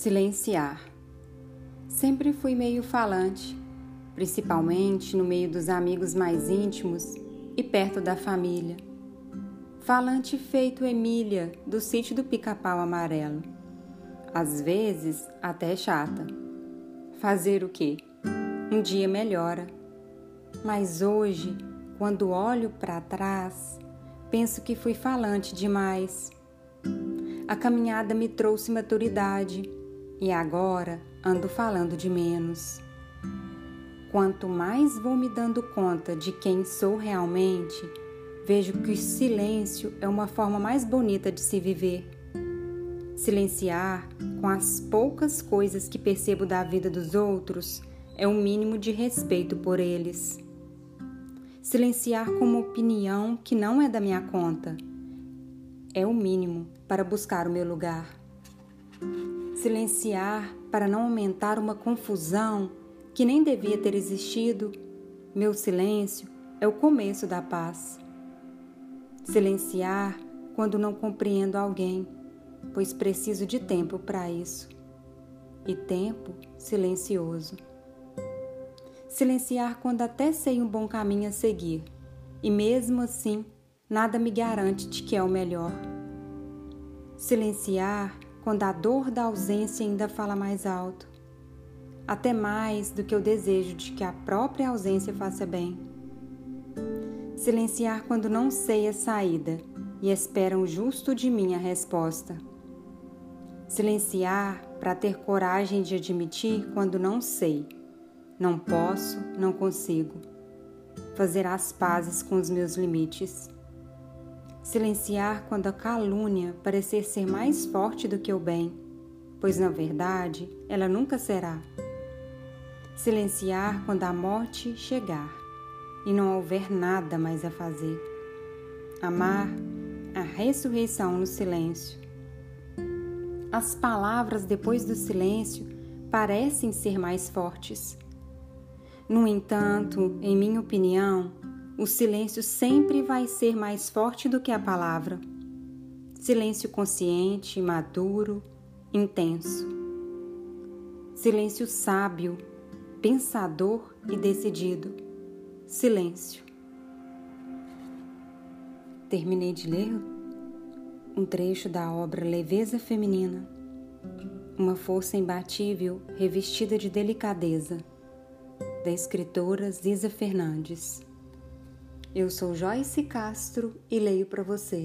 Silenciar. Sempre fui meio falante, principalmente no meio dos amigos mais íntimos e perto da família. Falante feito Emília, do sítio do Pica-Pau Amarelo. Às vezes até chata. Fazer o quê? Um dia melhora. Mas hoje, quando olho para trás, penso que fui falante demais. A caminhada me trouxe maturidade e agora ando falando de menos. Quanto mais vou me dando conta de quem sou realmente, vejo que o silêncio é uma forma mais bonita de se viver. Silenciar com as poucas coisas que percebo da vida dos outros é o um mínimo de respeito por eles. Silenciar com uma opinião que não é da minha conta é o mínimo para buscar o meu lugar silenciar para não aumentar uma confusão que nem devia ter existido, meu silêncio é o começo da paz. Silenciar quando não compreendo alguém, pois preciso de tempo para isso. E tempo silencioso. Silenciar quando até sei um bom caminho a seguir, e mesmo assim nada me garante de que é o melhor. Silenciar quando a dor da ausência ainda fala mais alto, até mais do que o desejo de que a própria ausência faça bem. Silenciar quando não sei a saída e esperam justo de mim a resposta. Silenciar para ter coragem de admitir quando não sei, não posso, não consigo. Fazer as pazes com os meus limites Silenciar quando a calúnia parecer ser mais forte do que o bem, pois na verdade ela nunca será. Silenciar quando a morte chegar e não houver nada mais a fazer. Amar a ressurreição no silêncio. As palavras depois do silêncio parecem ser mais fortes. No entanto, em minha opinião, o silêncio sempre vai ser mais forte do que a palavra. Silêncio consciente, maduro, intenso. Silêncio sábio, pensador e decidido. Silêncio. Terminei de ler um trecho da obra Leveza Feminina, uma força imbatível revestida de delicadeza, da escritora Ziza Fernandes. Eu sou Joyce Castro e leio para você.